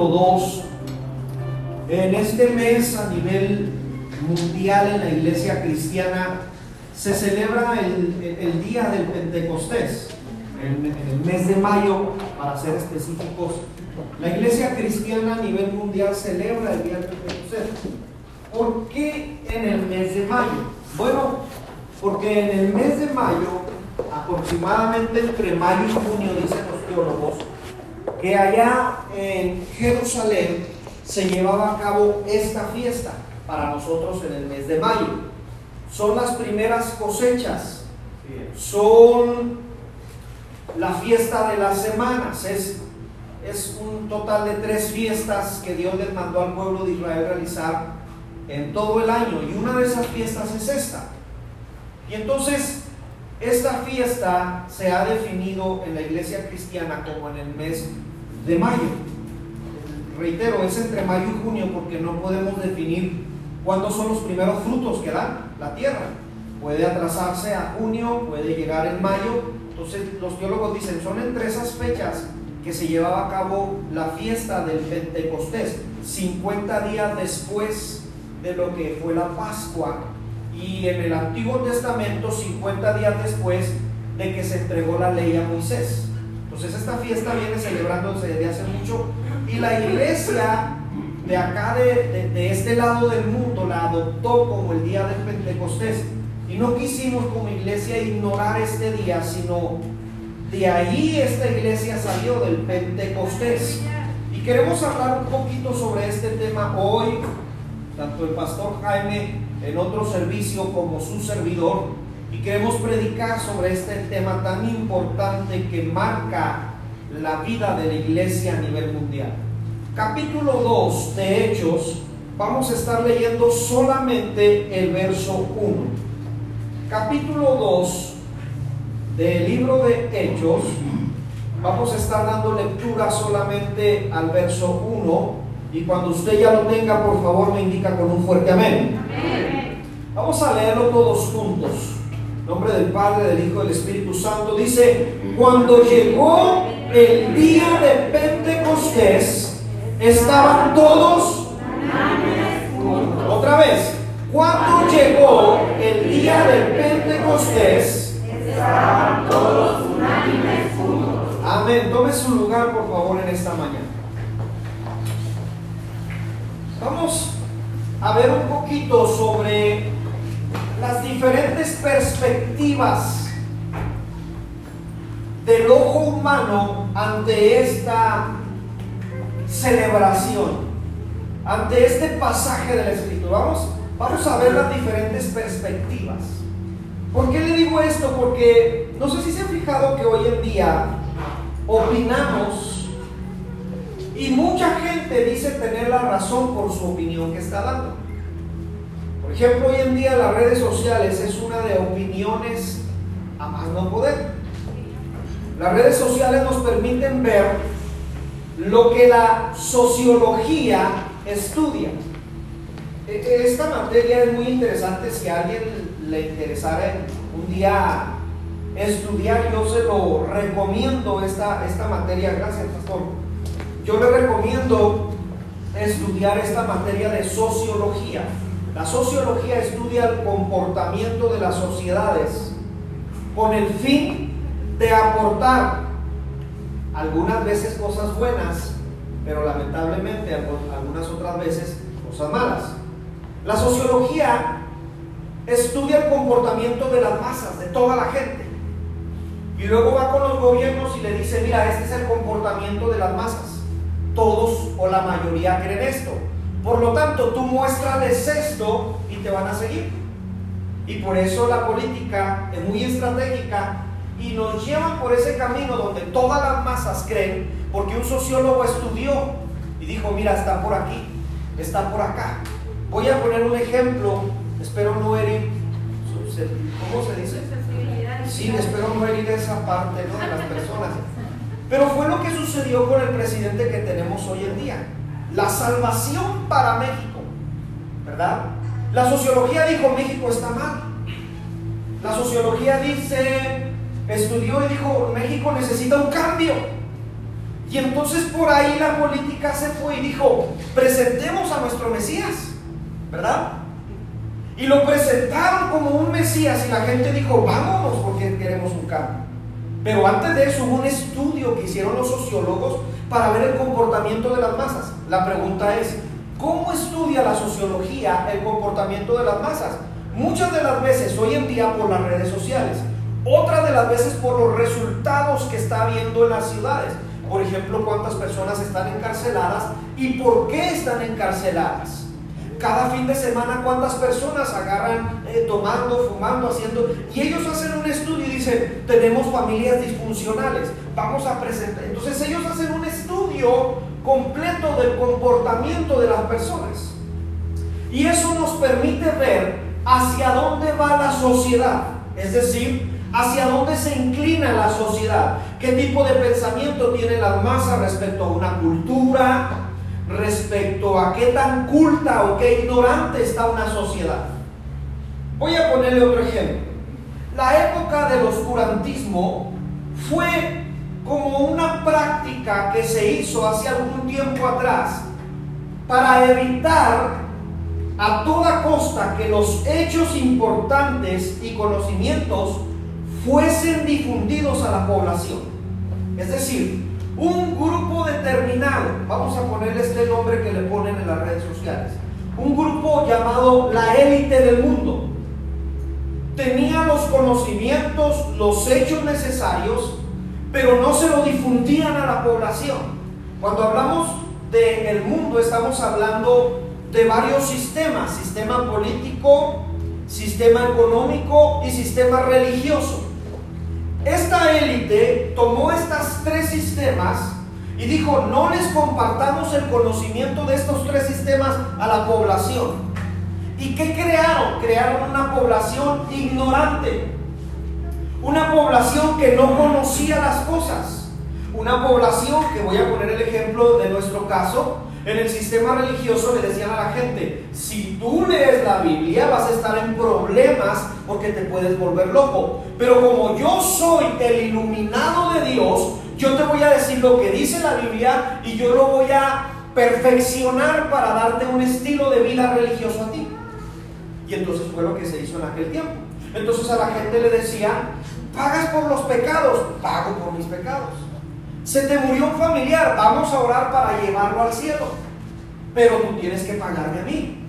capítulo 2. En este mes a nivel mundial en la iglesia cristiana se celebra el, día del Pentecostés, en, el mes de mayo, para ser específicos. La iglesia cristiana a nivel mundial celebra el día del Pentecostés. ¿Por qué en el mes de mayo? Bueno, porque en el mes de mayo, aproximadamente entre mayo y junio, dicen los teólogos, que allá en Jerusalén se llevaba a cabo esta fiesta para nosotros en el mes de mayo. Son las primeras cosechas, son la fiesta de las semanas, es, es un total de tres fiestas que Dios les mandó al pueblo de Israel realizar en todo el año y una de esas fiestas es esta. Y entonces esta fiesta se ha definido en la iglesia cristiana como en el mes de mayo. Reitero, es entre mayo y junio porque no podemos definir cuándo son los primeros frutos que da la tierra. Puede atrasarse a junio, puede llegar en mayo. Entonces los teólogos dicen, son entre esas fechas que se llevaba a cabo la fiesta del Pentecostés, 50 días después de lo que fue la Pascua y en el Antiguo Testamento 50 días después de que se entregó la ley a Moisés. Entonces esta fiesta viene celebrándose desde hace mucho y la iglesia de acá, de, de, este lado del mundo, la adoptó como el día del Pentecostés. Y no quisimos como iglesia ignorar este día, sino de ahí esta iglesia salió del Pentecostés. Y queremos hablar un poquito sobre este tema hoy, tanto el pastor Jaime en otro servicio como su servidor y queremos predicar sobre este tema tan importante que marca la vida de la iglesia a nivel mundial. Capítulo 2 de Hechos, vamos a estar leyendo solamente el verso 1. Capítulo 2 del libro de Hechos, vamos a estar dando lectura solamente al verso 1 y cuando usted ya lo tenga, por favor me indica con un fuerte amén. Vamos a leerlo todos juntos. Nombre del Padre, del Hijo del Espíritu Santo. Dice, cuando llegó el día de Pentecostés, estaban todos Otra vez, cuando llegó el día de Pentecostés, estaban todos unánimes juntos. Amén. Tome su lugar, por favor, en esta mañana. Vamos a ver un poquito sobre las diferentes perspectivas del ojo humano ante esta celebración, ante este pasaje de la. Vamos, vamos a ver las diferentes perspectivas. ¿Por qué le digo esto? Porque no sé si se han fijado que hoy en día opinamos y mucha gente dice tener la razón por su opinión que está dando. Por ejemplo, hoy en día las redes sociales es una de opiniones a más no poder. Las redes sociales nos permiten ver lo que la sociología estudia. E, e, esta materia es muy interesante si a alguien le interesara un día estudiar, yo se lo recomiendo esta, esta materia, gracias pastor. Yo le recomiendo estudiar esta materia de sociología. La sociología estudia el comportamiento de las sociedades con el fin de aportar algunas veces cosas buenas, pero lamentablemente algunas otras veces cosas malas. La sociología estudia el comportamiento de las masas, de toda la gente. Y luego va con los gobiernos y le dice, mira, este es el comportamiento de las masas. Todos o la mayoría creen esto. Por lo tanto, tú muéstrales esto y te van a seguir. Y por eso la política es muy estratégica y nos llevan por ese camino donde todas las masas creen, porque un sociólogo estudió y dijo, mira, está por aquí, está por acá. Voy a poner un ejemplo, espero no herir, ¿cómo se dice? Sí, espero no herir esa parte de las personas. Pero fue lo que sucedió con el presidente que tenemos hoy en día la salvación para México, ¿verdad? La sociología dijo México está mal. La sociología dice, estudió y dijo México necesita un cambio. Y entonces por ahí la política se fue y dijo, presentemos a nuestro Mesías, ¿verdad? Y lo presentaron como un Mesías y la gente dijo, vámonos porque queremos un cambio. Pero antes de eso hubo un estudio que hicieron los sociólogos para ver el comportamiento de las masas. La pregunta es, ¿cómo estudia la sociología el comportamiento de las masas? Muchas de las veces hoy en día por las redes sociales, otras de las veces por los resultados que está habiendo en las ciudades. Por ejemplo, cuántas personas están encarceladas y por qué están encarceladas. Cada fin de semana cuántas personas agarran eh, tomando, fumando, haciendo... Y ellos hacen un estudio y dicen, tenemos familias disfuncionales, vamos a presentar... Entonces ellos hacen un estudio completo del comportamiento de las personas. Y eso nos permite ver hacia dónde va la sociedad. Es decir, hacia dónde se inclina la sociedad, qué tipo de pensamiento tiene la masa respecto a una cultura, respecto a qué tan culta o qué ignorante está una sociedad. Voy a ponerle otro ejemplo. La época del oscurantismo fue como una práctica que se hizo hace algún tiempo atrás para evitar a toda costa que los hechos importantes y conocimientos fuesen difundidos a la población. Es decir, un grupo determinado, vamos a ponerle este nombre que le ponen en las redes sociales, un grupo llamado la élite del mundo, tenía los conocimientos, los hechos necesarios, pero no se lo difundían a la población. Cuando hablamos del mundo estamos hablando de varios sistemas, sistema político, sistema económico y sistema religioso. Esta élite tomó estos tres sistemas y dijo, no les compartamos el conocimiento de estos tres sistemas a la población. ¿Y qué crearon? Crearon una población ignorante, una población que no conocía las cosas, una población que voy a poner el ejemplo de nuestro caso, en el sistema religioso le decían a la gente, si tú lees la Biblia vas a estar en problemas porque te puedes volver loco. Pero como yo soy el iluminado de Dios, yo te voy a decir lo que dice la Biblia y yo lo voy a perfeccionar para darte un estilo de vida religioso a ti. Y entonces fue lo que se hizo en aquel tiempo. Entonces a la gente le decía, pagas por los pecados, pago por mis pecados. Se te murió un familiar, vamos a orar para llevarlo al cielo. Pero tú tienes que pagarme a mí.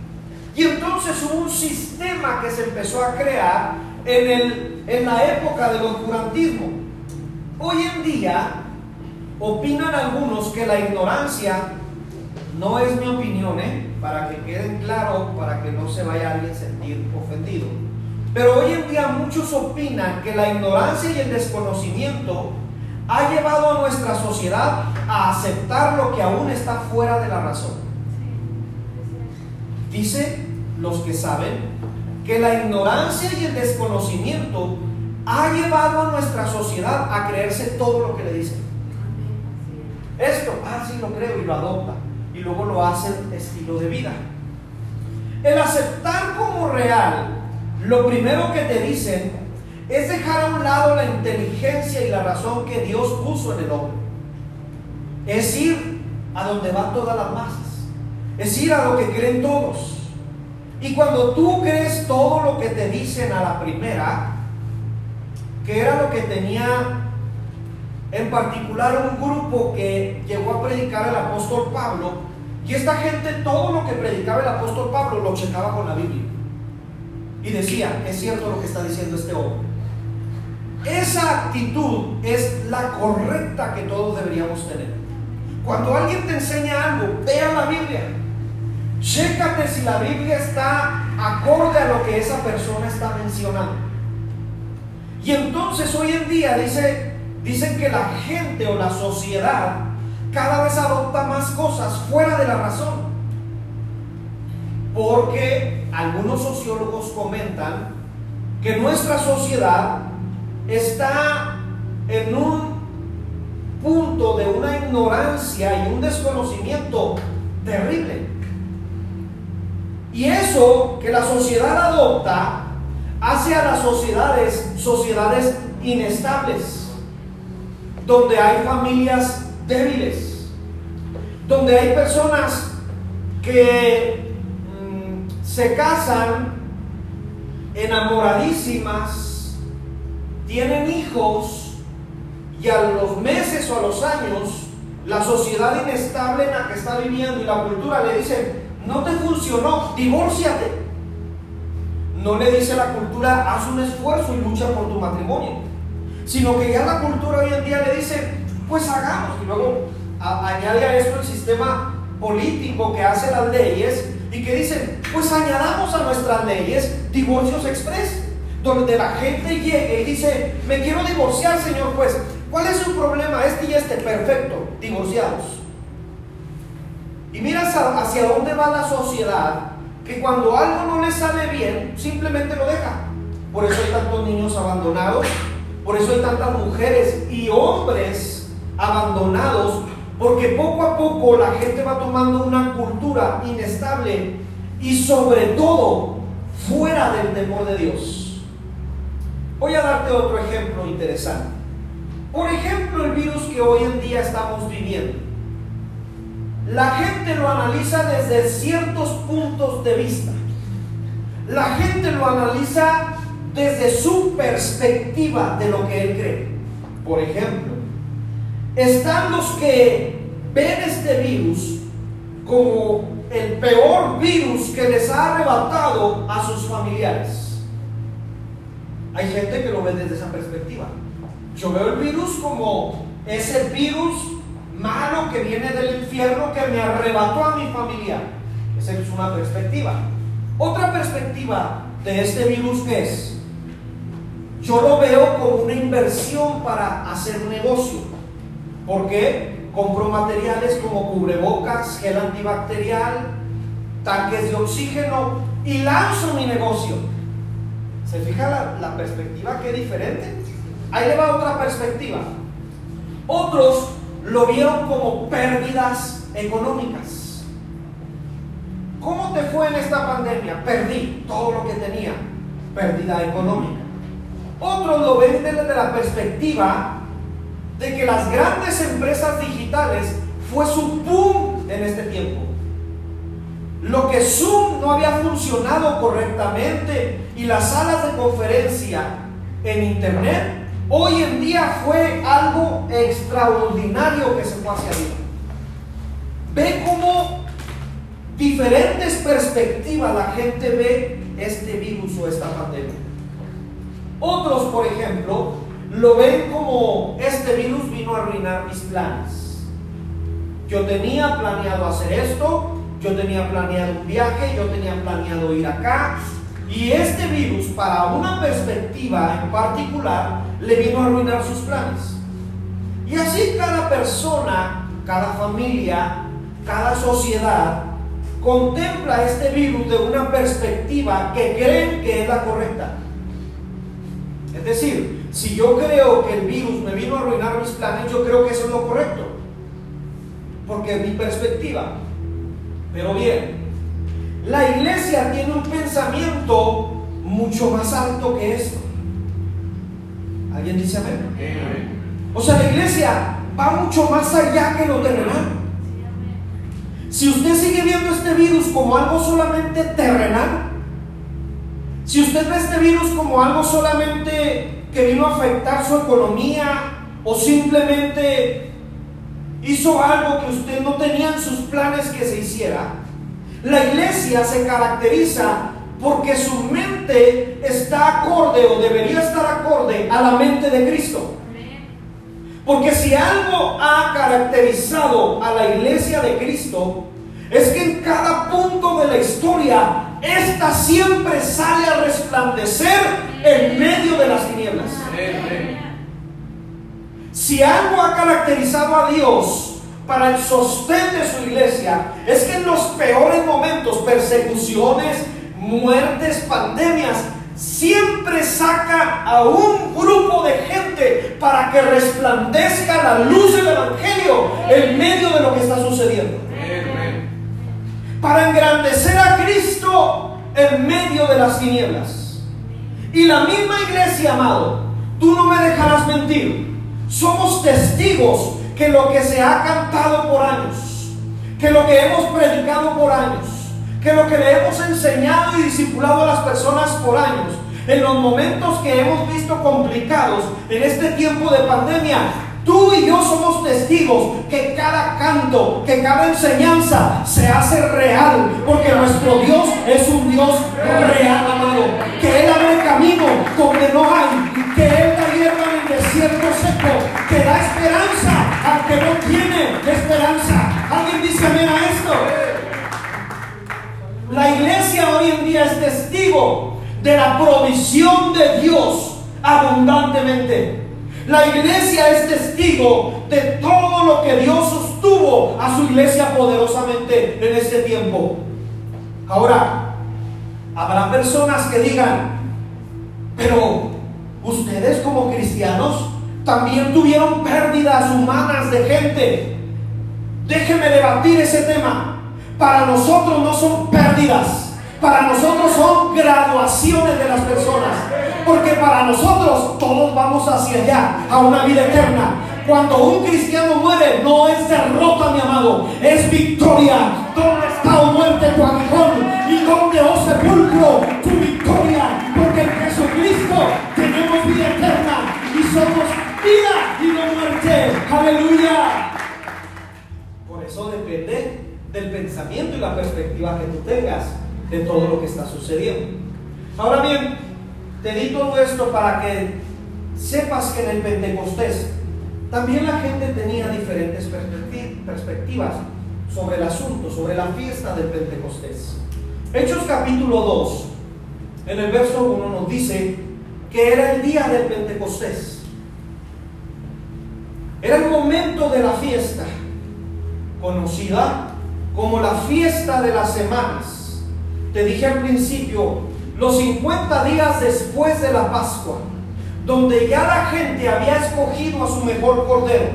Y entonces hubo un sistema que se empezó a crear en, el, en la época del oscurantismo. Hoy en día opinan algunos que la ignorancia no es mi opinión, ¿eh? para que quede claro, para que no se vaya alguien a sentir ofendido. Pero hoy en día muchos opinan que la ignorancia y el desconocimiento ha llevado a nuestra sociedad a aceptar lo que aún está fuera de la razón. Dice los que saben que la ignorancia y el desconocimiento ha llevado a nuestra sociedad a creerse todo lo que le dicen. Esto, ah, sí lo creo y lo adopta. Y luego lo hace estilo de vida. El aceptar como real lo primero que te dicen es dejar a un lado la inteligencia y la razón que Dios puso en el hombre. Es ir a donde van todas las masas. Es ir a lo que creen todos. Y cuando tú crees todo lo que te dicen a la primera, que era lo que tenía en particular un grupo que llegó a predicar el apóstol Pablo, y esta gente todo lo que predicaba el apóstol Pablo lo checaba con la Biblia. Y decía, es cierto lo que está diciendo este hombre. Esa actitud es la correcta que todos deberíamos tener. Cuando alguien te enseña algo, vea la Biblia. Chécate si la Biblia está acorde a lo que esa persona está mencionando. Y entonces hoy en día dice, dicen que la gente o la sociedad cada vez adopta más cosas fuera de la razón. Porque algunos sociólogos comentan que nuestra sociedad está en un punto de una ignorancia y un desconocimiento terrible. Y eso que la sociedad adopta hace a las sociedades sociedades inestables, donde hay familias débiles, donde hay personas que se casan enamoradísimas, tienen hijos y a los meses o a los años la sociedad inestable en la que está viviendo y la cultura le dicen, no te funcionó, divórciate. No le dice la cultura, haz un esfuerzo y lucha por tu matrimonio. Sino que ya la cultura hoy en día le dice, pues hagamos. Y luego añade a esto el sistema político que hace las leyes y que dicen, pues añadamos a nuestras leyes divorcios express, donde la gente llegue y dice, me quiero divorciar, señor juez. ¿Cuál es su problema? Este y este, perfecto, divorciados. Y miras hacia dónde va la sociedad, que cuando algo no le sale bien, simplemente lo deja. Por eso hay tantos niños abandonados, por eso hay tantas mujeres y hombres abandonados, porque poco a poco la gente va tomando una cultura inestable y sobre todo fuera del temor de Dios. Voy a darte otro ejemplo interesante. Por ejemplo, el virus que hoy en día estamos viviendo la gente lo analiza desde ciertos puntos de vista. La gente lo analiza desde su perspectiva de lo que él cree. Por ejemplo, están los que ven este virus como el peor virus que les ha arrebatado a sus familiares. Hay gente que lo ve desde esa perspectiva. Yo veo el virus como ese virus malo que viene del infierno que me arrebató a mi familia. Esa es una perspectiva. Otra perspectiva de este virus es, yo lo veo como una inversión para hacer negocio. ¿Por qué? Compro materiales como cubrebocas, gel antibacterial, tanques de oxígeno y lanzo mi negocio. ¿Se fija la, la perspectiva que es diferente? Ahí le va otra perspectiva. Otros lo vieron como pérdidas económicas. ¿Cómo te fue en esta pandemia? Perdí todo lo que tenía, pérdida económica. Otros lo ven desde la perspectiva de que las grandes empresas digitales fue su boom en este tiempo. Lo que Zoom no había funcionado correctamente y las salas de conferencia en Internet hoy en día fue algo extraordinario que se fue hacia arriba. Ve cómo diferentes perspectivas la gente ve este virus o esta pandemia. Otros, por ejemplo, lo ven como este virus vino a arruinar mis planes. Yo tenía planeado hacer esto, yo tenía planeado un viaje, yo tenía planeado ir acá, y este virus, para una perspectiva en particular, le vino a arruinar sus planes. Y así cada persona, cada familia, cada sociedad contempla este virus de una perspectiva que creen que es la correcta. Es decir, si yo creo que el virus me vino a arruinar mis planes, yo creo que eso es lo correcto. Porque es mi perspectiva. Pero bien, la iglesia tiene un pensamiento mucho más alto que esto. ¿Alguien dice amén? O sea, la iglesia va mucho más allá que lo terrenal. Si usted sigue viendo este virus como algo solamente terrenal, si usted ve este virus como algo solamente que vino a afectar su economía o simplemente hizo algo que usted no tenía en sus planes que se hiciera, la iglesia se caracteriza porque su mente está acorde o debería estar acorde a la mente de Cristo. Porque si algo ha caracterizado a la iglesia de Cristo, es que en cada punto de la historia, esta siempre sale a resplandecer en medio de las tinieblas. Si algo ha caracterizado a Dios, para el sostén de su iglesia es que en los peores momentos, persecuciones, muertes, pandemias, siempre saca a un grupo de gente para que resplandezca la luz del Evangelio en medio de lo que está sucediendo. Para engrandecer a Cristo en medio de las tinieblas. Y la misma iglesia, amado, tú no me dejarás mentir. Somos testigos que lo que se ha cantado por años, que lo que hemos predicado por años, que lo que le hemos enseñado y discipulado a las personas por años, en los momentos que hemos visto complicados en este tiempo de pandemia, Tú y yo somos testigos que cada canto, que cada enseñanza se hace real, porque nuestro Dios es un Dios real, amado. Que Él abre camino donde no hay, que Él da hierba en el desierto seco, que da esperanza al que no tiene esperanza. ¿Alguien dice amén a esto? La iglesia hoy en día es testigo de la provisión de Dios abundantemente. La iglesia es testigo de todo lo que Dios sostuvo a su iglesia poderosamente en este tiempo. Ahora, habrá personas que digan, pero ustedes como cristianos también tuvieron pérdidas humanas de gente. Déjeme debatir ese tema. Para nosotros no son pérdidas, para nosotros son graduaciones de las personas. Porque para nosotros todos vamos hacia allá, a una vida eterna. Cuando un cristiano muere, no es derrota, mi amado, es victoria. ¿Dónde está, o muerte, tu aguijón? ¿Y dónde, oh sepulcro, tu victoria? Porque en Jesucristo tenemos vida eterna y somos vida y no muerte. Aleluya. Por eso depende del pensamiento y la perspectiva que tú tengas de todo lo que está sucediendo. Ahora bien, te di todo esto para que sepas que en el Pentecostés también la gente tenía diferentes perspectivas sobre el asunto, sobre la fiesta del Pentecostés. Hechos capítulo 2, en el verso 1 nos dice que era el día del Pentecostés. Era el momento de la fiesta, conocida como la fiesta de las semanas. Te dije al principio los 50 días después de la Pascua, donde ya la gente había escogido a su mejor cordero,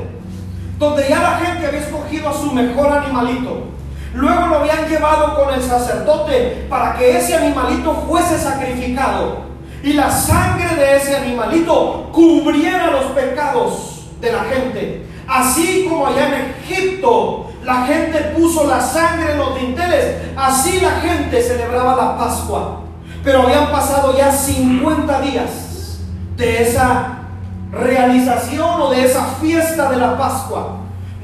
donde ya la gente había escogido a su mejor animalito. Luego lo habían llevado con el sacerdote para que ese animalito fuese sacrificado y la sangre de ese animalito cubriera los pecados de la gente. Así como allá en Egipto la gente puso la sangre en los dinteles, así la gente celebraba la Pascua. Pero habían pasado ya 50 días de esa realización o de esa fiesta de la Pascua,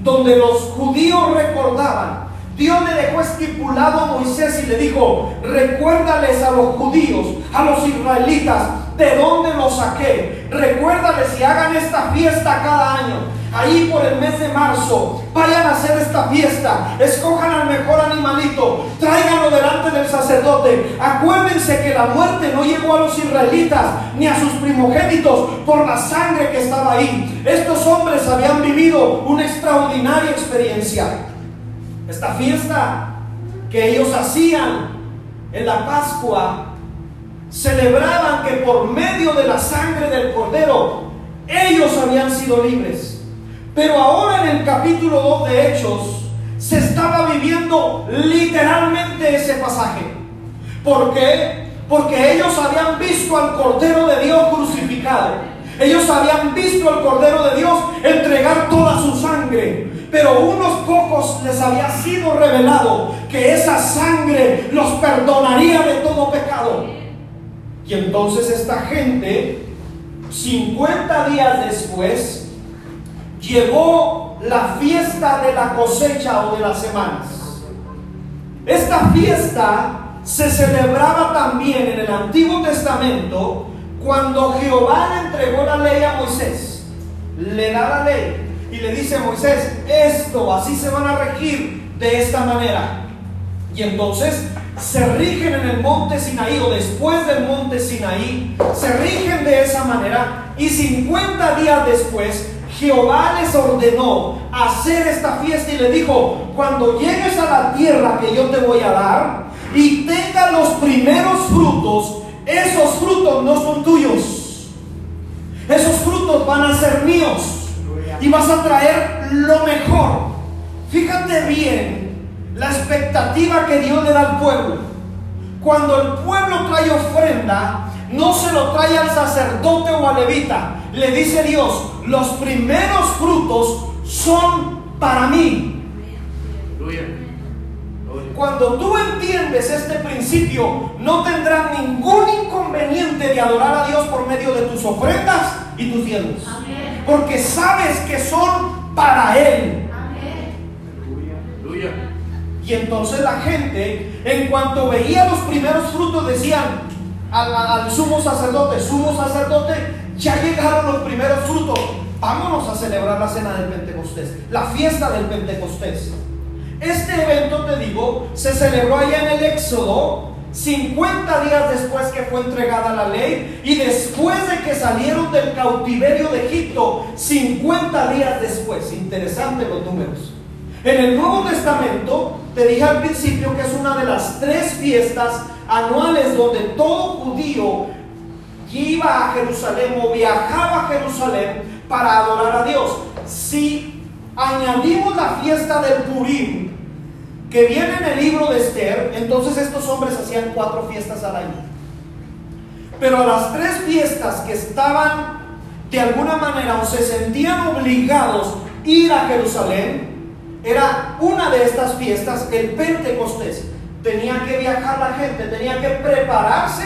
donde los judíos recordaban. Dios le dejó estipulado a Moisés y le dijo, recuérdales a los judíos, a los israelitas, de dónde los saqué. Recuérdales y hagan esta fiesta cada año ahí por el mes de marzo, vayan a hacer esta fiesta, escojan al mejor animalito, tráiganlo delante del sacerdote. Acuérdense que la muerte no llegó a los israelitas ni a sus primogénitos por la sangre que estaba ahí. Estos hombres habían vivido una extraordinaria experiencia. Esta fiesta que ellos hacían en la Pascua, celebraban que por medio de la sangre del cordero, ellos habían sido libres. Pero ahora en el capítulo 2 de Hechos se estaba viviendo literalmente ese pasaje. ¿Por qué? Porque ellos habían visto al Cordero de Dios crucificado. Ellos habían visto al Cordero de Dios entregar toda su sangre. Pero unos pocos les había sido revelado que esa sangre los perdonaría de todo pecado. Y entonces esta gente, 50 días después, llegó la fiesta de la cosecha o de las semanas. Esta fiesta se celebraba también en el Antiguo Testamento cuando Jehová le entregó la ley a Moisés. Le da la ley y le dice a Moisés, esto, así se van a regir de esta manera. Y entonces se rigen en el monte Sinaí o después del monte Sinaí, se rigen de esa manera y 50 días después Jehová les ordenó hacer esta fiesta y le dijo, cuando llegues a la tierra que yo te voy a dar y tenga los primeros frutos, esos frutos no son tuyos. Esos frutos van a ser míos y vas a traer lo mejor. Fíjate bien la expectativa que Dios le da al pueblo. Cuando el pueblo trae ofrenda, no se lo trae al sacerdote o al levita. Le dice Dios, los primeros frutos son para mí. Cuando tú entiendes este principio, no tendrás ningún inconveniente de adorar a Dios por medio de tus ofrendas y tus diezmos. Porque sabes que son para Él. Y entonces la gente, en cuanto veía los primeros frutos, decían al, sumo sacerdote, sumo sacerdote, ya llegaron los primeros frutos, vámonos a celebrar la cena del Pentecostés, la fiesta del Pentecostés. Este evento, te digo, se celebró allá en el Éxodo, 50 días después que fue entregada la ley y después de que salieron del cautiverio de Egipto, 50 días después. Interesante los números. En el Nuevo Testamento, te dije al principio que es una de las tres fiestas anuales donde todo judío iba a Jerusalén o viajaba a Jerusalén para adorar a Dios. Si añadimos la fiesta del Purim, que viene en el libro de Esther, entonces estos hombres hacían cuatro fiestas al año. Pero a las tres fiestas que estaban de alguna manera o se sentían obligados ir a Jerusalén, era una de estas fiestas, el Pentecostés. Tenía que viajar la gente, tenía que prepararse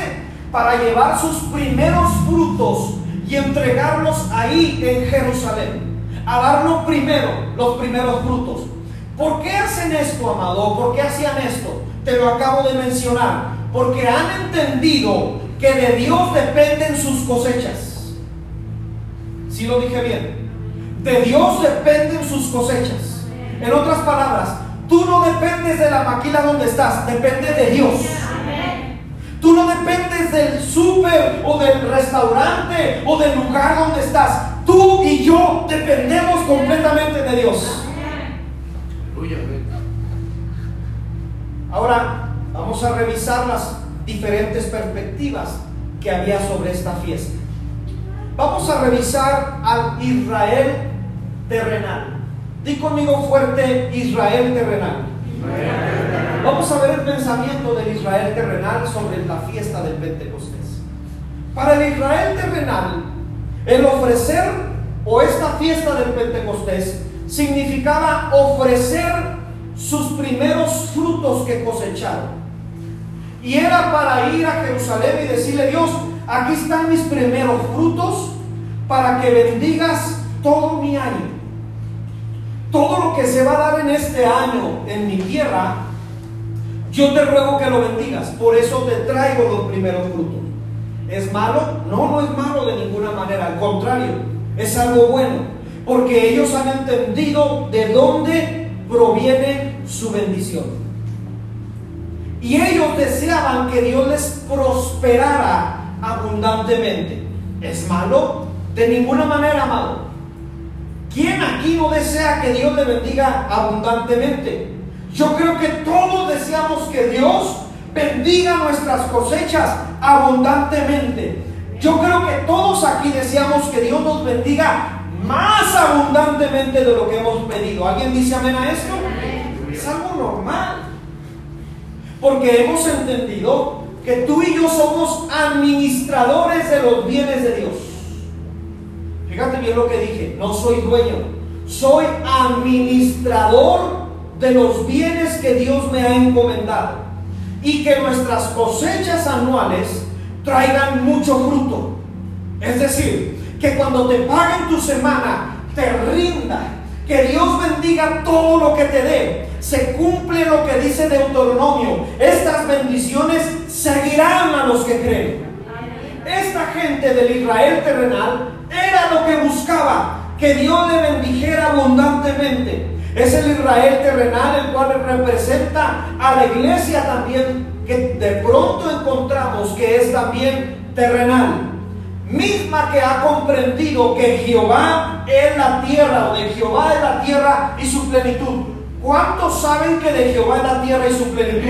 para llevar sus primeros frutos y entregarlos ahí en Jerusalén. A darnos primero los primeros frutos. ¿Por qué hacen esto, amado? ¿Por qué hacían esto? Te lo acabo de mencionar. Porque han entendido que de Dios dependen sus cosechas. Si lo dije bien? De Dios dependen sus cosechas. En otras palabras, tú no dependes de la maquila donde estás, depende de Dios. Tú no dependes del súper o del restaurante o del lugar donde estás. Tú y yo dependemos completamente de Dios. Ahora vamos a revisar las diferentes perspectivas que había sobre esta fiesta. Vamos a revisar al Israel terrenal. Di conmigo fuerte Israel terrenal. Vamos a ver el pensamiento del Israel terrenal sobre la fiesta del Pentecostés. Para el Israel terrenal, el ofrecer o esta fiesta del Pentecostés significaba ofrecer sus primeros frutos que cosecharon. Y era para ir a Jerusalén y decirle, Dios, aquí están mis primeros frutos para que bendigas todo mi año todo lo que se va a dar en este año en mi tierra, yo te ruego que lo bendigas. Por eso te traigo los primeros frutos. ¿Es malo? No, no es malo de ninguna manera. Al contrario, es algo bueno. Porque ellos han entendido de dónde proviene su bendición. Y ellos deseaban que Dios les prosperara abundantemente. ¿Es malo? De ninguna manera, amado. ¿Quién aquí no desea que Dios le bendiga abundantemente? Yo creo que todos deseamos que Dios bendiga nuestras cosechas abundantemente. Yo creo que todos aquí deseamos que Dios nos bendiga más abundantemente de lo que hemos pedido. ¿Alguien dice amén a esto? Es algo normal. Porque hemos entendido que tú y yo somos administradores de los bienes de Dios. Fíjate bien lo que dije, no soy dueño, soy administrador de los bienes que Dios me ha encomendado y que nuestras cosechas anuales traigan mucho fruto. Es decir, que cuando te paguen tu semana, te rinda, que Dios bendiga todo lo que te dé. Se cumple lo que dice Deuteronomio. Estas bendiciones seguirán a los que creen. Esta gente del Israel terrenal era lo que buscaba, que Dios le bendijera abundantemente. Es el Israel terrenal el cual representa a la iglesia también, que de pronto encontramos que es también terrenal. Misma que ha comprendido que Jehová es la tierra, o de Jehová es la tierra y su plenitud. ¿Cuántos saben que de Jehová es la tierra y su plenitud?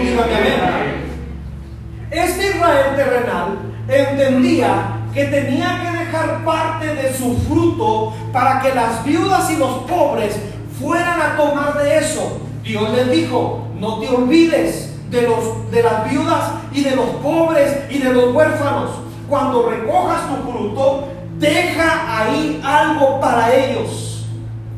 Este Israel terrenal entendía que tenía que dejar parte de su fruto para que las viudas y los pobres fueran a tomar de eso. Dios les dijo, no te olvides de, los, de las viudas y de los pobres y de los huérfanos. Cuando recojas tu fruto, deja ahí algo para ellos.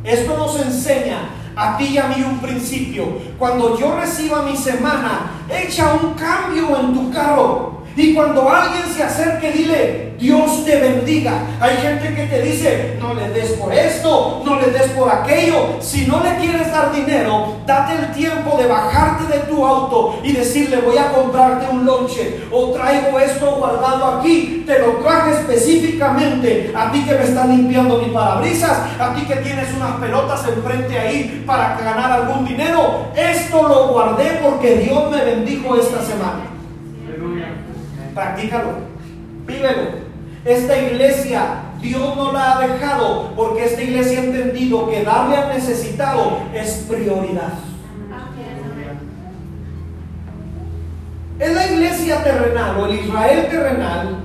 Esto nos enseña a ti y a mí un principio. Cuando yo reciba mi semana, echa un cambio en tu carro. Y cuando alguien se acerque, dile, Dios te bendiga. Hay gente que te dice, no le des por esto, no le des por aquello. Si no le quieres dar dinero, date el tiempo de bajarte de tu auto y decirle, voy a comprarte un lonche o traigo esto guardado aquí. Te lo traje específicamente a ti que me está limpiando mi parabrisas, a ti que tienes unas pelotas enfrente ahí para ganar algún dinero. Esto lo guardé porque Dios me bendijo esta semana practícalo, vívelo. Esta iglesia Dios no la ha dejado porque esta iglesia ha entendido que darle al necesitado es prioridad. Es la iglesia terrenal o el Israel terrenal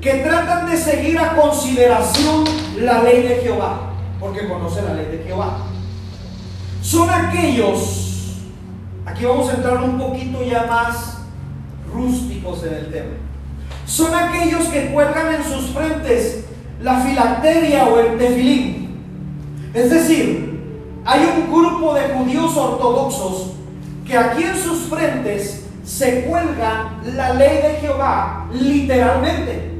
que tratan de seguir a consideración la ley de Jehová, porque conoce la ley de Jehová. Son aquellos, aquí vamos a entrar un poquito ya más rústicos en el tema. Son aquellos que cuelgan en sus frentes la filacteria o el tefilín. Es decir, hay un grupo de judíos ortodoxos que aquí en sus frentes se cuelgan la ley de Jehová literalmente.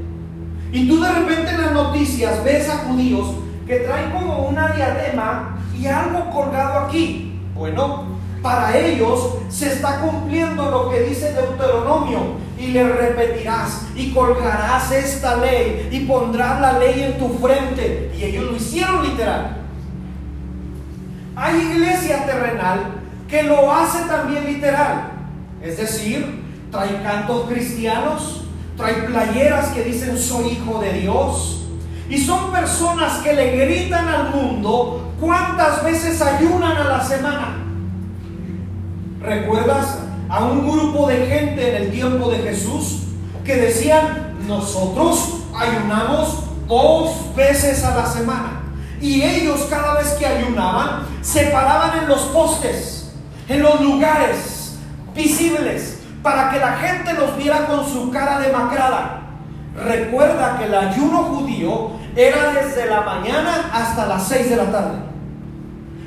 Y tú de repente en las noticias ves a judíos que traen como una diadema y algo colgado aquí. Bueno, para ellos se está cumpliendo lo que dice Deuteronomio. Y le repetirás y colgarás esta ley y pondrás la ley en tu frente. Y ellos lo hicieron literal. Hay iglesia terrenal que lo hace también literal. Es decir, trae cantos cristianos, trae playeras que dicen soy hijo de Dios. Y son personas que le gritan al mundo cuántas veces ayunan a la semana. ¿Recuerdas a un grupo de gente en el tiempo de Jesús que decían, nosotros ayunamos dos veces a la semana? Y ellos cada vez que ayunaban se paraban en los postes, en los lugares visibles, para que la gente los viera con su cara demacrada. Recuerda que el ayuno judío era desde la mañana hasta las seis de la tarde.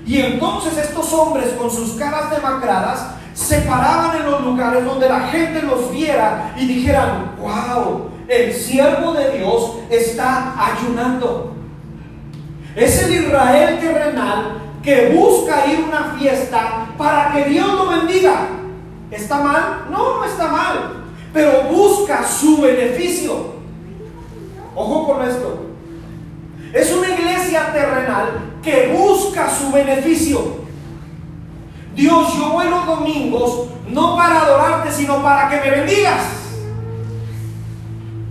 Y entonces estos hombres con sus caras demacradas se paraban en los lugares donde la gente los viera y dijeran, wow, el siervo de Dios está ayunando. Es el Israel terrenal que busca ir a una fiesta para que Dios lo bendiga. ¿Está mal? No, no está mal. Pero busca su beneficio. Ojo con esto. Es una iglesia terrenal que busca su beneficio. Dios, yo voy los domingos no para adorarte, sino para que me bendigas.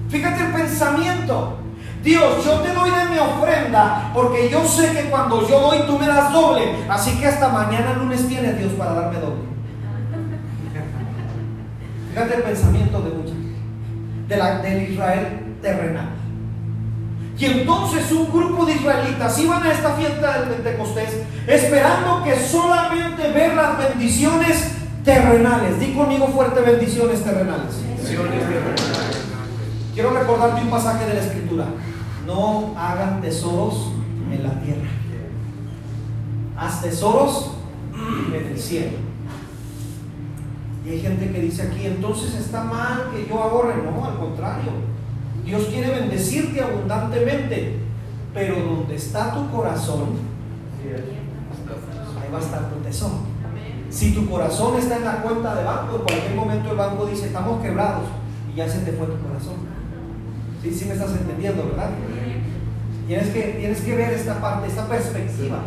Fíjate el pensamiento. Dios, yo te doy de mi ofrenda porque yo sé que cuando yo doy tú me das doble. Así que hasta mañana lunes tiene Dios para darme doble. Fíjate el pensamiento de muchos. De la, del Israel terrenal. Y entonces un grupo de israelitas iban a esta fiesta del Pentecostés esperando que solamente ver las bendiciones terrenales. Di conmigo fuerte bendiciones terrenales. Quiero recordarte un pasaje de la escritura. No hagan tesoros en la tierra. Haz tesoros en el cielo. Y hay gente que dice aquí, entonces está mal que yo ahorre. No, al contrario. Dios quiere bendecirte abundantemente, pero donde está tu corazón, ahí va a estar tu tesoro. Si tu corazón está en la cuenta de banco, en cualquier momento el banco dice, estamos quebrados, y ya se te fue tu corazón. Sí, sí me estás entendiendo, ¿verdad? Tienes que, tienes que ver esta parte, esta perspectiva.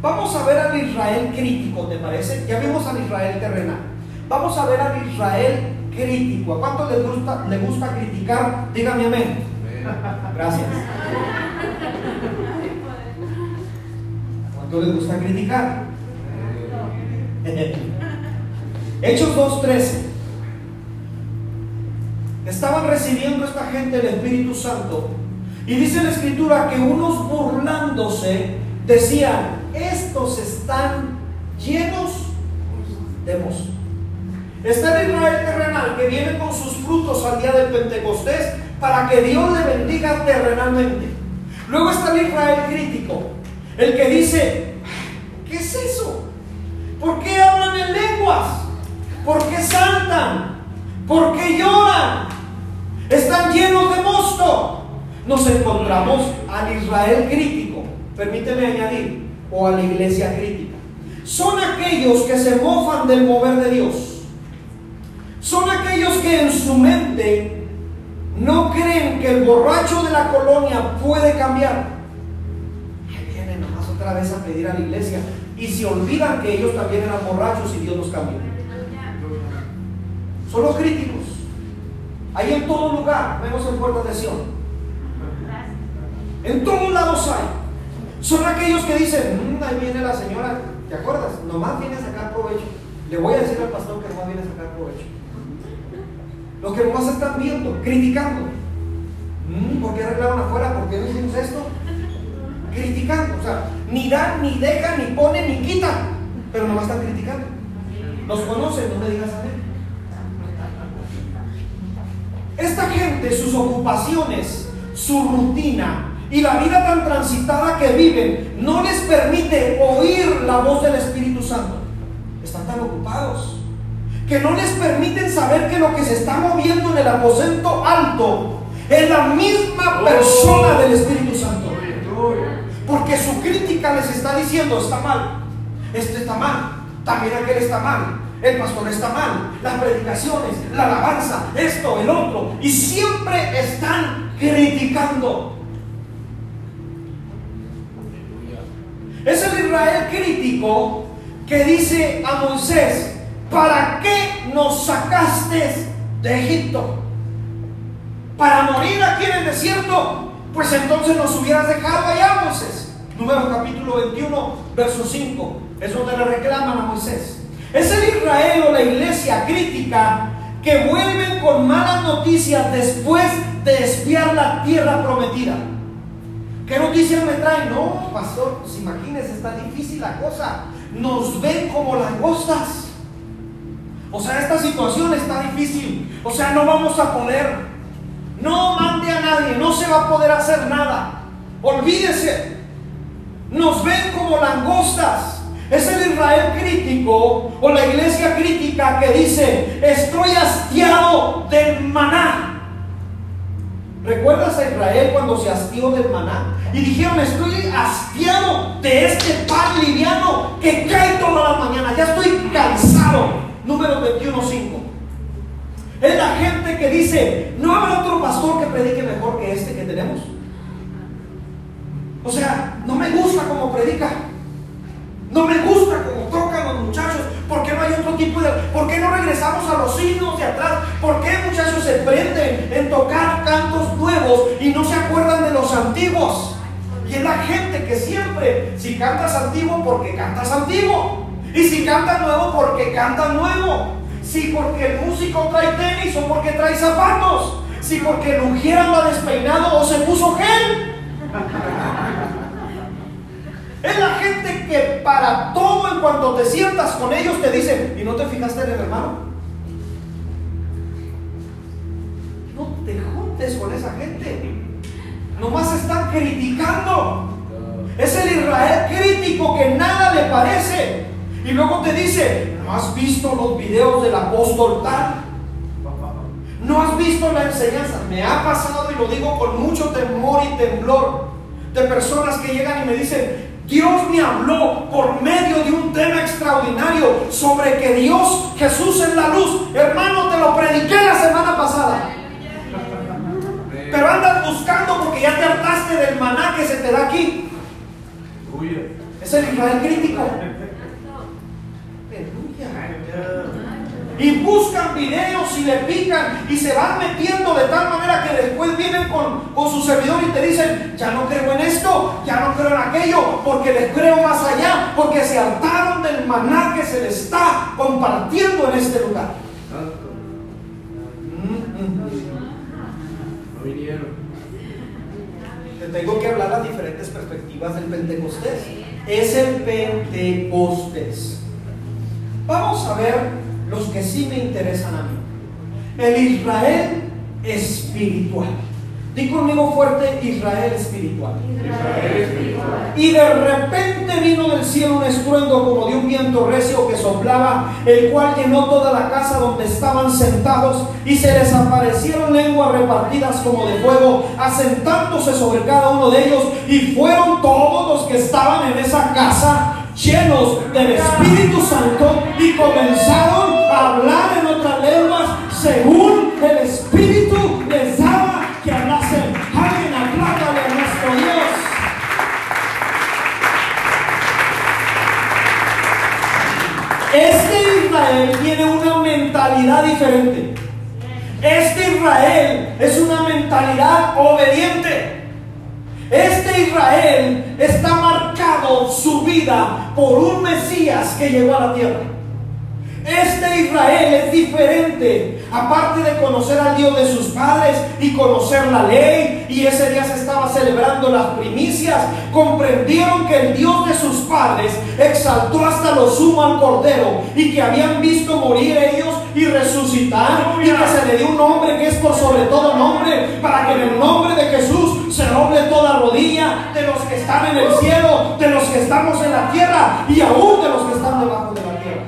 Vamos a ver al Israel crítico, ¿te parece? Ya vimos al Israel terrenal. Vamos a ver al Israel crítico. ¿A cuánto le gusta, le gusta criticar? Dígame amén. Gracias. ¿A cuánto le gusta criticar? Hechos 2.13. Estaban recibiendo esta gente el Espíritu Santo. Y dice la escritura que unos burlándose decían, estos están llenos de mozo. Está el Israel terrenal que viene con sus frutos al día del Pentecostés para que Dios le bendiga terrenalmente. Luego está el Israel crítico, El que dice, ¿qué es eso? ¿Por qué hablan en lenguas? ¿Por qué saltan? ¿Por qué lloran? Están llenos de mosto. Nos encontramos al Israel crítico, permíteme añadir, o a la iglesia crítica. Son aquellos que se mofan del mover de Dios. Son aquellos que en su mente no creen que el borracho de la colonia puede cambiar. Ahí vienen nomás otra vez a pedir a la iglesia y se olvidan que ellos también eran borrachos y Dios los cambió. Son los críticos. Ahí en todo lugar vemos en Puerta de Sion. En todos lados hay. Son aquellos que dicen, mm, ahí viene la señora, ¿te acuerdas? Nomás viene a sacar provecho. Le voy a decir al pastor que nomás viene a sacar provecho. Los que nomás están viendo, criticando. Mm, ¿Por qué arreglaron afuera? ¿Por qué no hicimos esto? Criticando. O sea, ni dan, ni dejan, ni ponen, ni quitan. Pero nomás están criticando. Los conocen, no me digas a mí. Esta gente, sus ocupaciones, su rutina y la vida tan transitada que viven no les permite oír la voz del Espíritu Santo. Están tan ocupados que no les permiten saber que lo que se está moviendo en el aposento alto es la misma persona del Espíritu Santo. Porque su crítica les está diciendo, está mal, este está mal, también aquel está mal, el pastor está mal, las predicaciones, la alabanza, esto, el otro, y siempre están criticando. Es el Israel crítico que dice a Moisés, ¿para qué nos sacaste de Egipto? ¿Para morir aquí en el desierto? Pues entonces nos hubieras dejado allá, Moisés. Número capítulo 21, verso 5. Es donde le reclaman a Moisés. Es el Israel o la iglesia crítica que vuelven con malas noticias después de espiar la tierra prometida. ¿Qué noticias me traen? No, pastor, pues imagínese, está difícil la cosa. Nos ven como langostas. O sea, esta situación está difícil. O sea, no vamos a poder. No mande a nadie, no se va a poder hacer nada. Olvídese. Nos ven como langostas. Es el Israel crítico o la iglesia crítica que dice, estoy hastiado del maná. ¿Recuerdas a Israel cuando se hastió del maná? Y dijeron, estoy hastiado de este pan liviano que cae toda la mañana. Ya estoy cansado. Número 21.5. Es la gente que dice, no habrá otro pastor que predique mejor que este que tenemos. O sea, no me gusta como predica. No me gusta como tocan los muchachos. ¿Por qué no hay otro tipo de.? ¿Por qué no regresamos a los himnos de atrás? ¿Por qué muchachos se prenden en tocar cantos nuevos y no se acuerdan de los antiguos? Y es la gente que siempre, si cantas antiguo, porque cantas antiguo. Y si cantas nuevo, porque canta nuevo. Si porque el músico trae tenis o porque trae zapatos. Si porque el ujier anda despeinado o se puso gel. Es la gente que para todo en cuanto te sientas con ellos te dicen, ¿y no te fijaste en el hermano? No te juntes con esa gente. Nomás están criticando. Es el Israel crítico que nada le parece. Y luego te dice, ¿no has visto los videos del apóstol tal? ¿No has visto la enseñanza? Me ha pasado y lo digo con mucho temor y temblor de personas que llegan y me dicen, Dios me habló por medio de un tema extraordinario sobre que Dios, Jesús es la luz. Hermano, te lo prediqué la semana pasada. Pero andas buscando porque ya te hartaste del maná que se te da aquí. Es el Israel crítico. Y buscan videos y le pican y se van metiendo de tal manera que después vienen con, con, su servidor y te dicen, ya no creo en esto, ya no creo en aquello, porque les creo más allá, porque se hartaron del maná que se les está compartiendo en este lugar. Te tengo que hablar las diferentes perspectivas del Pentecostés. Es el Pentecostés. Vamos a ver los que sí me interesan a mí. El Israel espiritual. Di conmigo fuerte Israel espiritual. Y de repente vino del cielo un estruendo como de un viento recio que soplaba, el cual llenó toda la casa donde estaban sentados y se les aparecieron lenguas repartidas como de fuego, asentándose sobre cada uno de ellos y fueron todos los que estaban en esa casa llenos del Espíritu Santo y comenzaron a hablar en otras lenguas según el Espíritu les daba que hablasen. Alguien apláudale a nuestro Dios. Este Israel tiene una mentalidad diferente. Este Israel es una mentalidad obediente. Este Israel está marcado su vida por un Mesías que llegó a la tierra. Este Israel es diferente. Aparte de conocer al Dios de sus padres y conocer la ley, y ese día se estaba celebrando las primicias, comprendieron que el Dios de sus padres exaltó hasta lo sumo al Cordero y que habían visto morir ellos y resucitar y que se le dio un nombre que es por sobre todo nombre, para que en el nombre de Jesús se roble toda rodilla de los que están en el cielo, de los que estamos en la tierra y aún de los que están debajo de la tierra.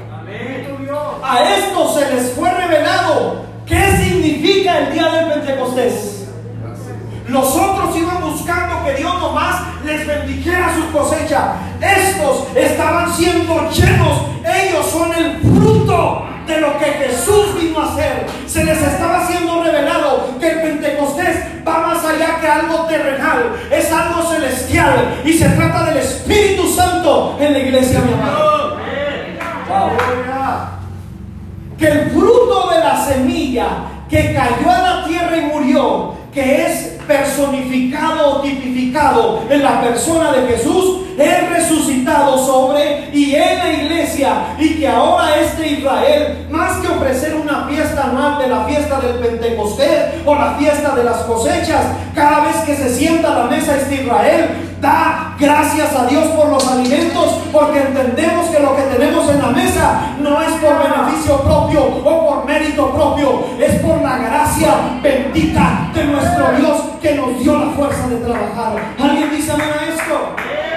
A esto se les fue revelado qué significa el día del Pentecostés. Los otros iban buscando que Dios nomás les bendijera su cosecha. Estos estaban siendo llenos. Ellos son el fruto de lo que Jesús vino a hacer. Se les estaba algo terrenal. Es algo celestial. Y se trata del Espíritu Santo en la iglesia, mi amado. Que el fruto de la semilla que cayó a la tierra y murió, que es personificado o tipificado en la persona de Jesús, es resucitado sobre y en la iglesia y que ahora este Israel, más que ofrecer una fiesta anual de la fiesta del Pentecostés o la fiesta de las cosechas, cada vez que se sienta a la mesa este Israel, Da gracias a Dios por los alimentos porque entendemos que lo que tenemos en la mesa no es por beneficio propio o por mérito propio, es por la gracia bendita de nuestro Dios que nos dio la fuerza de trabajar. ¿Alguien dice amén a esto?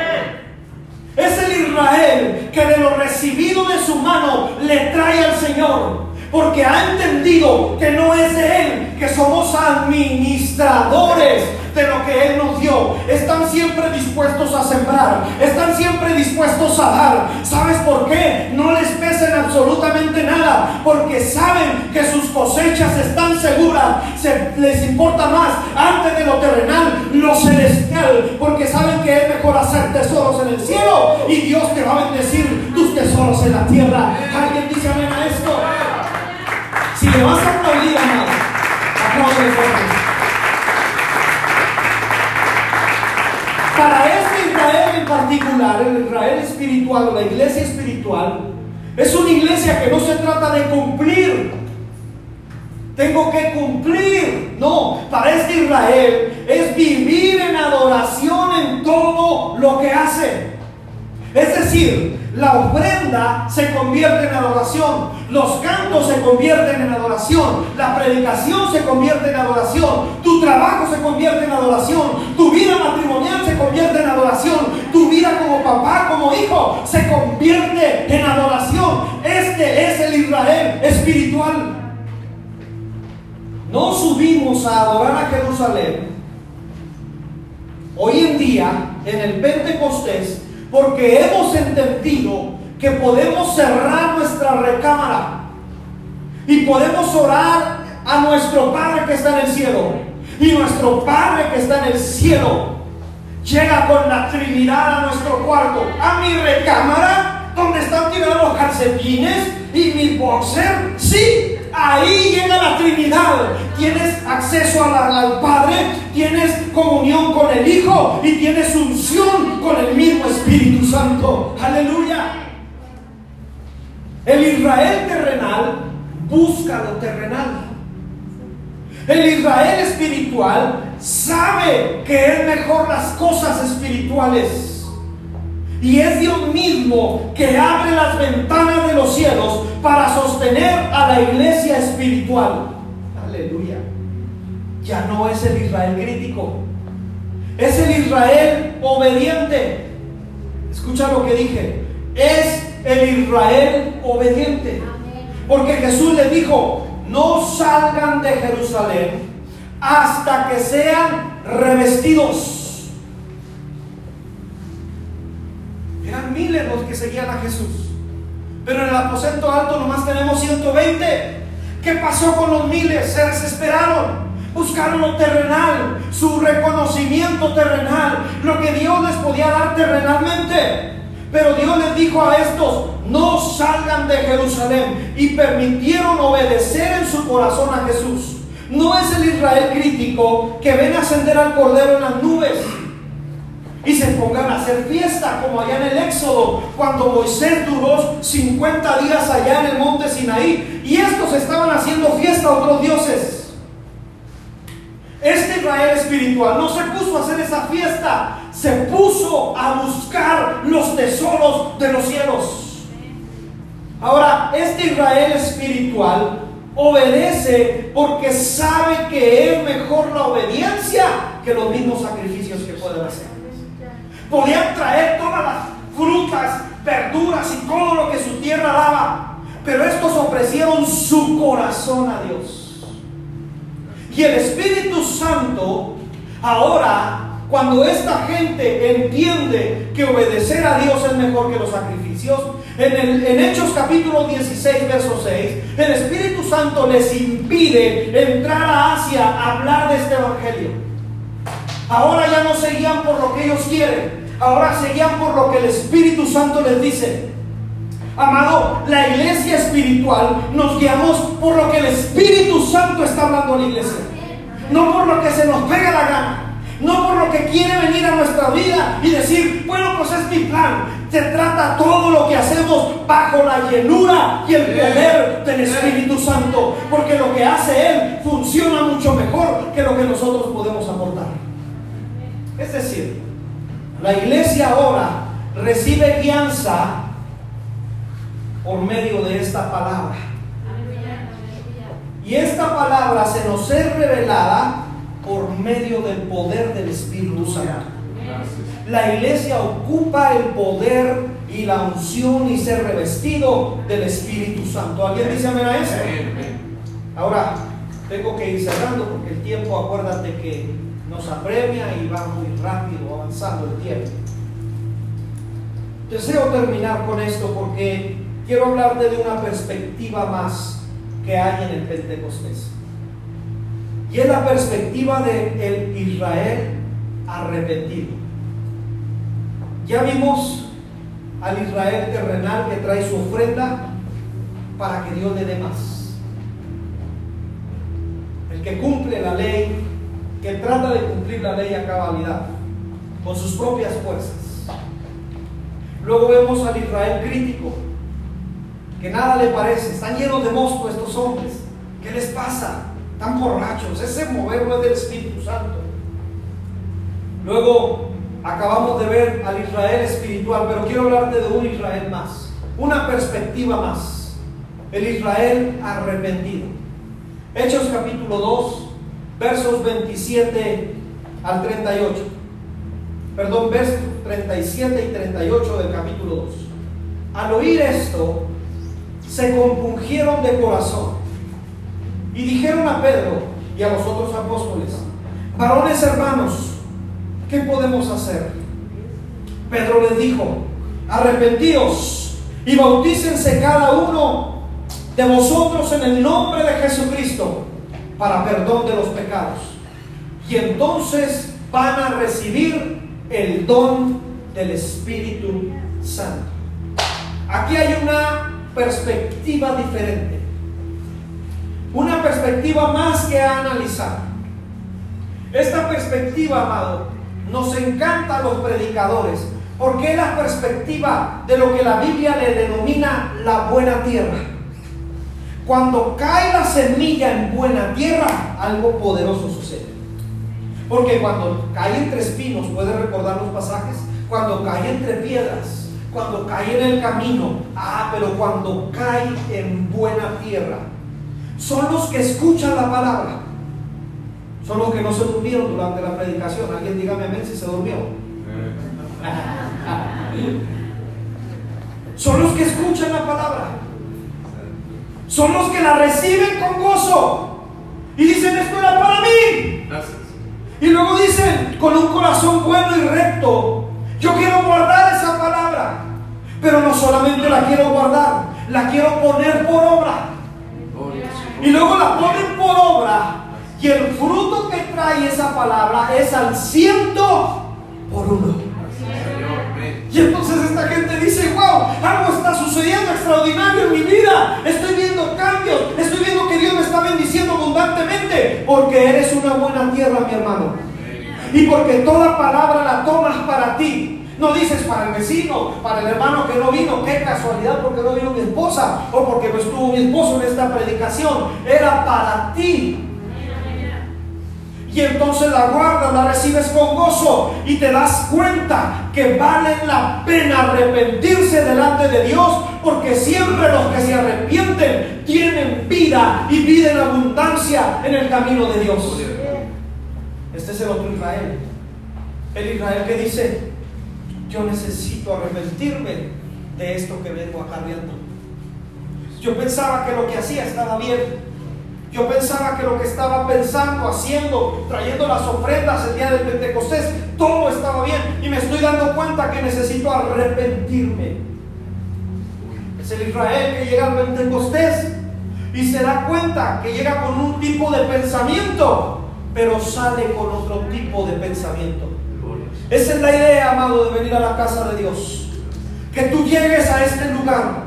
Es el Israel que de lo recibido de su mano le trae al Señor porque ha entendido que no es de Él, que somos administradores de lo que Él nos dio. Están siempre dispuestos a sembrar, están siempre dispuestos a dar. ¿Sabes por qué? No les pesen absolutamente nada, porque saben que sus cosechas están seguras. Se, les importa más antes de lo terrenal, lo celestial, porque saben que es mejor hacer tesoros en el cielo y Dios te va a bendecir tus tesoros en la tierra. ¿Alguien dice amén a esto? Le vas a aplaudir, amado, aplaude Para este Israel en particular, el Israel espiritual o la iglesia espiritual, es una iglesia que no se trata de cumplir. Tengo que cumplir. No, para este Israel es vivir en adoración en todo lo que hace. Es decir, la ofrenda se convierte en adoración, los cantos se convierten en adoración, la predicación se convierte en adoración, tu trabajo se convierte en adoración, tu vida matrimonial se convierte en adoración, tu vida como papá, como hijo, se convierte en adoración. Este es el Israel espiritual. No subimos a adorar a Jerusalén. Hoy en día, en el Pentecostés, porque hemos entendido que podemos cerrar nuestra recámara y podemos orar a nuestro Padre que está en el cielo. Y nuestro Padre que está en el cielo llega con la Trinidad a nuestro cuarto, a mi recámara, donde están tirados los calcetines y mi boxer. Sí, ahí llega la Trinidad. Tienes acceso al Padre, tienes comunión con el Hijo y tienes unción con el mismo Espíritu Santo. Aleluya. El Israel terrenal busca lo terrenal. El Israel espiritual sabe que es mejor las cosas espirituales. Y es Dios mismo que abre las ventanas de los cielos para sostener a la iglesia espiritual. Aleluya. ya no es el Israel crítico, es el Israel obediente. Escucha lo que dije, es el Israel obediente. Porque Jesús le dijo, no salgan de Jerusalén hasta que sean revestidos. Eran miles los que seguían a Jesús. Pero en el aposento alto nomás tenemos 120. ¿Qué pasó con los miles? Se desesperaron. Buscaron lo terrenal, su reconocimiento terrenal, lo que Dios les podía dar terrenalmente. Pero Dios les dijo a estos, no salgan de Jerusalén y permitieron obedecer en su corazón a Jesús. No es el Israel crítico que ven ascender al Cordero en las nubes y se pongan a hacer fiesta como allá en el Éxodo, cuando Moisés duró 50 días allá en el monte Sinaí y estos estaban haciendo fiesta a otros dioses. Este Israel espiritual no se puso a hacer esa fiesta, se puso a buscar los tesoros de los cielos. Ahora, este Israel espiritual obedece porque sabe que es mejor la obediencia que los mismos sacrificios que pueden hacer. Podían traer todas las frutas, verduras y todo lo que su tierra daba, pero estos ofrecieron su corazón a Dios. Y el Espíritu Santo, ahora, cuando esta gente entiende que obedecer a Dios es mejor que los sacrificios, en, el, Hechos capítulo 16, verso 6, el Espíritu Santo les impide entrar a Asia a hablar de este Evangelio. Ahora ya no seguían por lo que ellos quieren, ahora seguían por lo que el Espíritu Santo les dice. Amado, la iglesia espiritual nos guiamos por lo que el Espíritu Santo está hablando a la iglesia. No por lo que se nos pega la gana. No por lo que quiere venir a nuestra vida y decir, bueno, pues es mi plan. Se trata todo lo que hacemos bajo la llenura y el poder del Espíritu Santo. Porque lo que hace Él funciona mucho mejor que lo que nosotros podemos aportar. Es decir, la iglesia ahora recibe guianza por medio de esta palabra. Y esta palabra se nos es revelada por medio del poder del Espíritu Santo. La iglesia ocupa el poder y la unción y ser revestido del Espíritu Santo. ¿Alguien dice amén a eso? Ahora, tengo que ir cerrando porque el tiempo, acuérdate que nos apremia y va muy rápido avanzando el tiempo. Deseo terminar con esto porque quiero hablarte de una perspectiva más que hay en el Pentecostés. Y es la perspectiva de el Israel arrepentido. Ya vimos al Israel terrenal que trae su ofrenda para que Dios le dé más. El que cumple la ley, que trata de cumplir la ley a cabalidad, con sus propias fuerzas. Luego vemos al Israel crítico, que nada le parece, están llenos de mosto estos hombres. ¿Qué les pasa? Están borrachos, ese mover no es del Espíritu Santo. Luego acabamos de ver al Israel espiritual, pero quiero hablarte de un Israel más, una perspectiva más, el Israel arrepentido. Hechos capítulo 2, versos 27 al 38. Perdón, versos 37 y 38 del capítulo 2. Al oír esto, se compungieron de corazón y dijeron a Pedro y a los otros apóstoles, varones hermanos, ¿qué podemos hacer? Pedro les dijo, arrepentíos y bautícense cada uno de vosotros en el nombre de Jesucristo para perdón de los pecados. Y entonces van a recibir el don del Espíritu Santo. Aquí hay una perspectiva diferente. Una perspectiva más que analizar. Esta perspectiva, amado, nos encanta a los predicadores, porque es la perspectiva de lo que la Biblia le denomina la buena tierra. Cuando cae la semilla en buena tierra, algo poderoso sucede. Porque cuando cae entre espinos, puede recordar los pasajes, cuando cae entre piedras, cuando cae en el camino, ah, pero cuando cae en buena tierra, son los que escuchan la palabra Son los que no se durmieron durante la predicación. Alguien dígame amén si se durmió. Son los que escuchan la palabra. Son los que la reciben con gozo. Y dicen, esto era para mí. Y luego dicen, con un corazón bueno y recto, yo quiero guardar esa palabra. Pero no solamente la quiero guardar, la quiero poner por obra. Y luego la ponen por obra. Y el fruto que trae esa palabra es al ciento por uno. Y entonces esta gente dice, wow, algo está sucediendo extraordinario en mi vida. Estoy viendo cambios, estoy viendo que Dios me está bendiciendo abundantemente. Porque eres una buena tierra, mi hermano. Y porque toda palabra la tomas para ti. No dices para el vecino, para el hermano que no vino, qué casualidad porque no vino mi esposa o porque no estuvo mi esposo en esta predicación. Era para ti. Y entonces la guardas, la recibes con gozo y te das cuenta que vale la pena arrepentirse delante de Dios porque siempre los que se arrepienten tienen vida y vida en abundancia en el camino de Dios. Este es el otro Israel. El Israel que dice, yo necesito arrepentirme de esto que vengo acarreando. Yo pensaba que lo que hacía estaba bien. Yo pensaba que lo que estaba pensando, haciendo, trayendo las ofrendas el día del Pentecostés, todo estaba bien. Y me estoy dando cuenta que necesito arrepentirme. Es el Israel que llega al Pentecostés y se da cuenta que llega con un tipo de pensamiento, pero sale con otro tipo de pensamiento. Esa es la idea, amado, de venir a la casa de Dios. Que tú llegues a este lugar.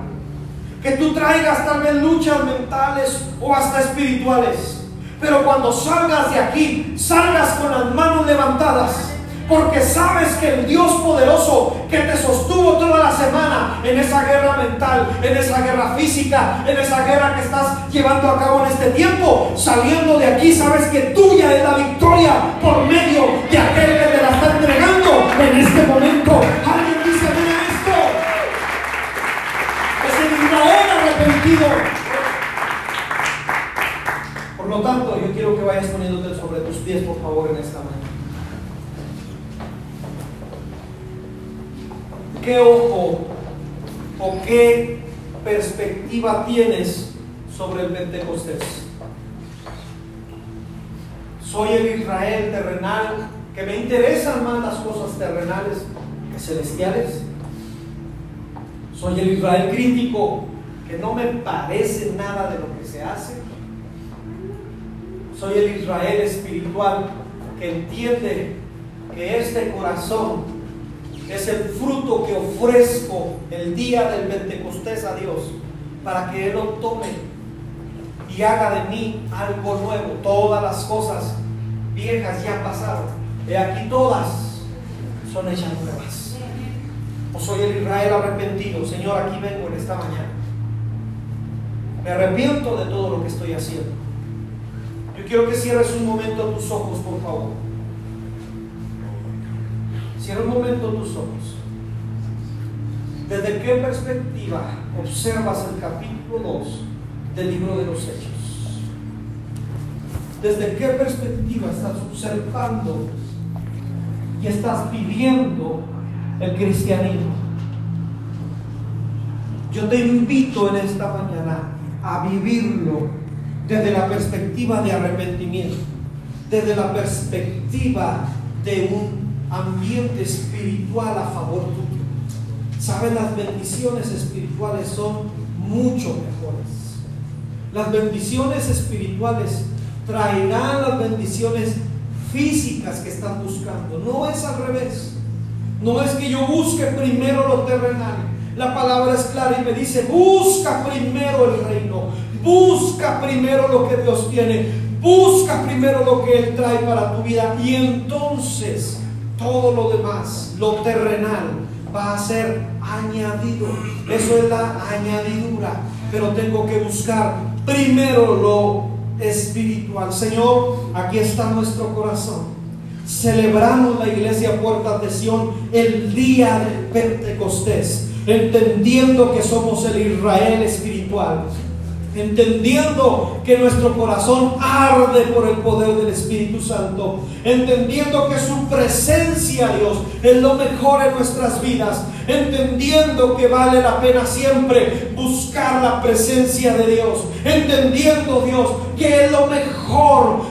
Que tú traigas tal vez luchas mentales o hasta espirituales. Pero cuando salgas de aquí, salgas con las manos levantadas porque sabes que el Dios poderoso que te sostuvo toda la semana en esa guerra mental, en esa guerra física, en esa guerra que estás llevando a cabo en este tiempo, saliendo de aquí, sabes que tuya es la victoria por medio de aquel que te la está entregando en este momento. Alguien dice, mira esto. Es el Israel arrepentido. Por lo tanto, yo quiero que vayas poniéndote sobre tus pies, por favor, en esta mañana. ¿Qué ojo o qué perspectiva tienes sobre el Pentecostés? Soy el Israel terrenal, que me interesan más las cosas terrenales que celestiales. Soy el Israel crítico, que no me parece nada de lo que se hace. Soy el Israel espiritual, que entiende que este corazón es el fruto que ofrezco el día del Pentecostés a Dios para que Él lo tome y haga de mí algo nuevo. Todas las cosas viejas ya pasaron. Y aquí todas son hechas nuevas. O soy el Israel arrepentido. Señor, aquí vengo en esta mañana. Me arrepiento de todo lo que estoy haciendo. Yo quiero que cierres un momento tus ojos, por favor. Cierra un momento tus ojos. ¿Desde qué perspectiva observas el capítulo 2 del libro de los Hechos? ¿Desde qué perspectiva estás observando y estás viviendo el cristianismo? Yo te invito en esta mañana a vivirlo desde la perspectiva de arrepentimiento, desde la perspectiva de un ambiente espiritual a favor tuyo. Sabes, las bendiciones espirituales son mucho mejores. Las bendiciones espirituales traerán las bendiciones físicas que están buscando. No es al revés. No es que yo busque primero lo terrenal. La palabra es clara y me dice, busca primero el reino. Busca primero lo que Dios tiene. Busca primero lo que Él trae para tu vida. Y entonces todo lo demás, lo terrenal, va a ser añadido. Eso es la añadidura. Pero tengo que buscar primero lo espiritual. Señor, aquí está nuestro corazón. Celebramos la iglesia Puerta de Sion el día del Pentecostés, entendiendo que somos el Israel espiritual entendiendo que nuestro corazón arde por el poder del Espíritu Santo, entendiendo que su presencia, Dios, es lo mejor en nuestras vidas, entendiendo que vale la pena siempre buscar la presencia de Dios, entendiendo, Dios, que es lo mejor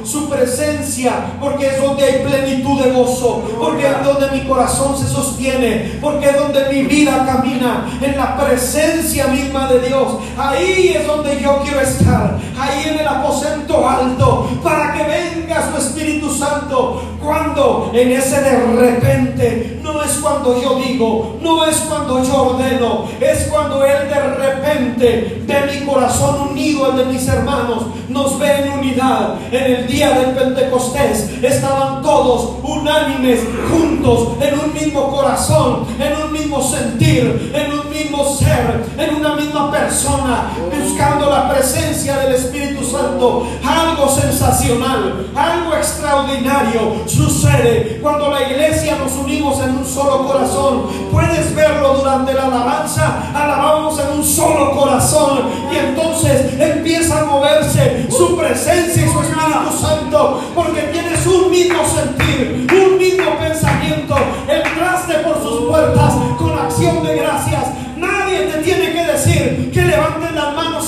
su presencia, porque es donde hay plenitud de gozo, porque es donde mi corazón se sostiene, porque es donde mi vida camina, en la presencia misma de Dios. Ahí es donde yo quiero estar, ahí en el aposento alto, para que venga su Espíritu Santo. Cuando en ese de repente, no es cuando yo digo, no es cuando yo ordeno, es cuando Él de repente ve mi corazón unido al de mis hermanos, nos ve en unidad. En el día del Pentecostés estaban todos unánimes, juntos, en un mismo corazón, en un mismo sentir, en un mismo ser, en una misma persona, buscando la presencia del Espíritu Santo. Algo sensacional, algo extraordinario sucede cuando la iglesia nos unimos en un solo corazón. Puedes verlo durante la alabanza, alabamos en un solo corazón y entonces empieza a moverse su presencia y su Espíritu Santo porque tienes un mismo sentir, un mismo pensamiento. Entraste por sus puertas con acción de gracias.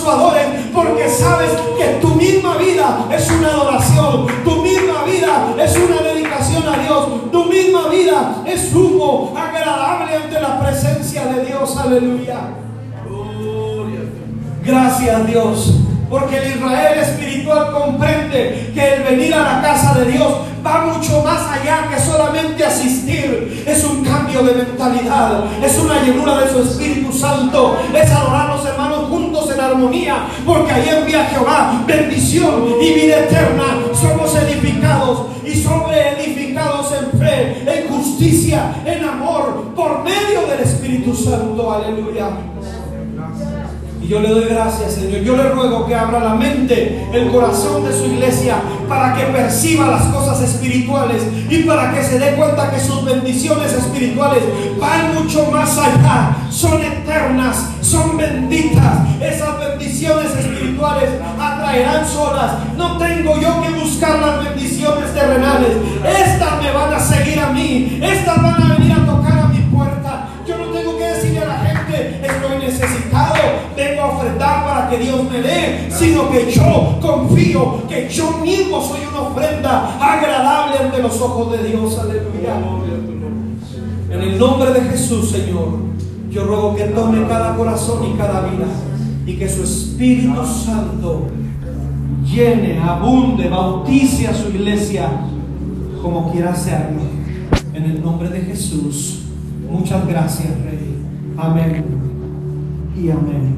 Adoren porque sabes que tu misma vida es una adoración, tu misma vida es una dedicación a Dios, tu misma vida es humo agradable ante la presencia de Dios. Aleluya. Gracias Dios. Porque el Israel espiritual comprende que el venir a la casa de Dios va mucho más allá que solamente asistir. Es un cambio de mentalidad, es una llenura de su Espíritu Santo, es adorar a los hermanos juntos armonía, porque ahí envía Jehová bendición y vida eterna. Somos edificados y sobre edificados en fe, en justicia, en amor, por medio del Espíritu Santo. Aleluya. Yo le doy gracias, Señor. Yo le ruego que abra la mente, el corazón de su iglesia, para que perciba las cosas espirituales y para que se dé cuenta que sus bendiciones espirituales van mucho más allá. Son eternas, son benditas. Esas bendiciones espirituales atraerán solas. No tengo yo que buscar las bendiciones terrenales. Estas me van a seguir a mí. Estas van a venir a tocar ofrendar para que Dios me dé, sino que yo confío que yo mismo soy una ofrenda agradable ante los ojos de Dios. Aleluya. En el nombre de Jesús, Señor, yo ruego que tome cada corazón y cada vida y que su Espíritu Santo llene, abunde, bautice a su iglesia como quiera hacerlo. En el nombre de Jesús. Muchas gracias, Rey. Amén y amén.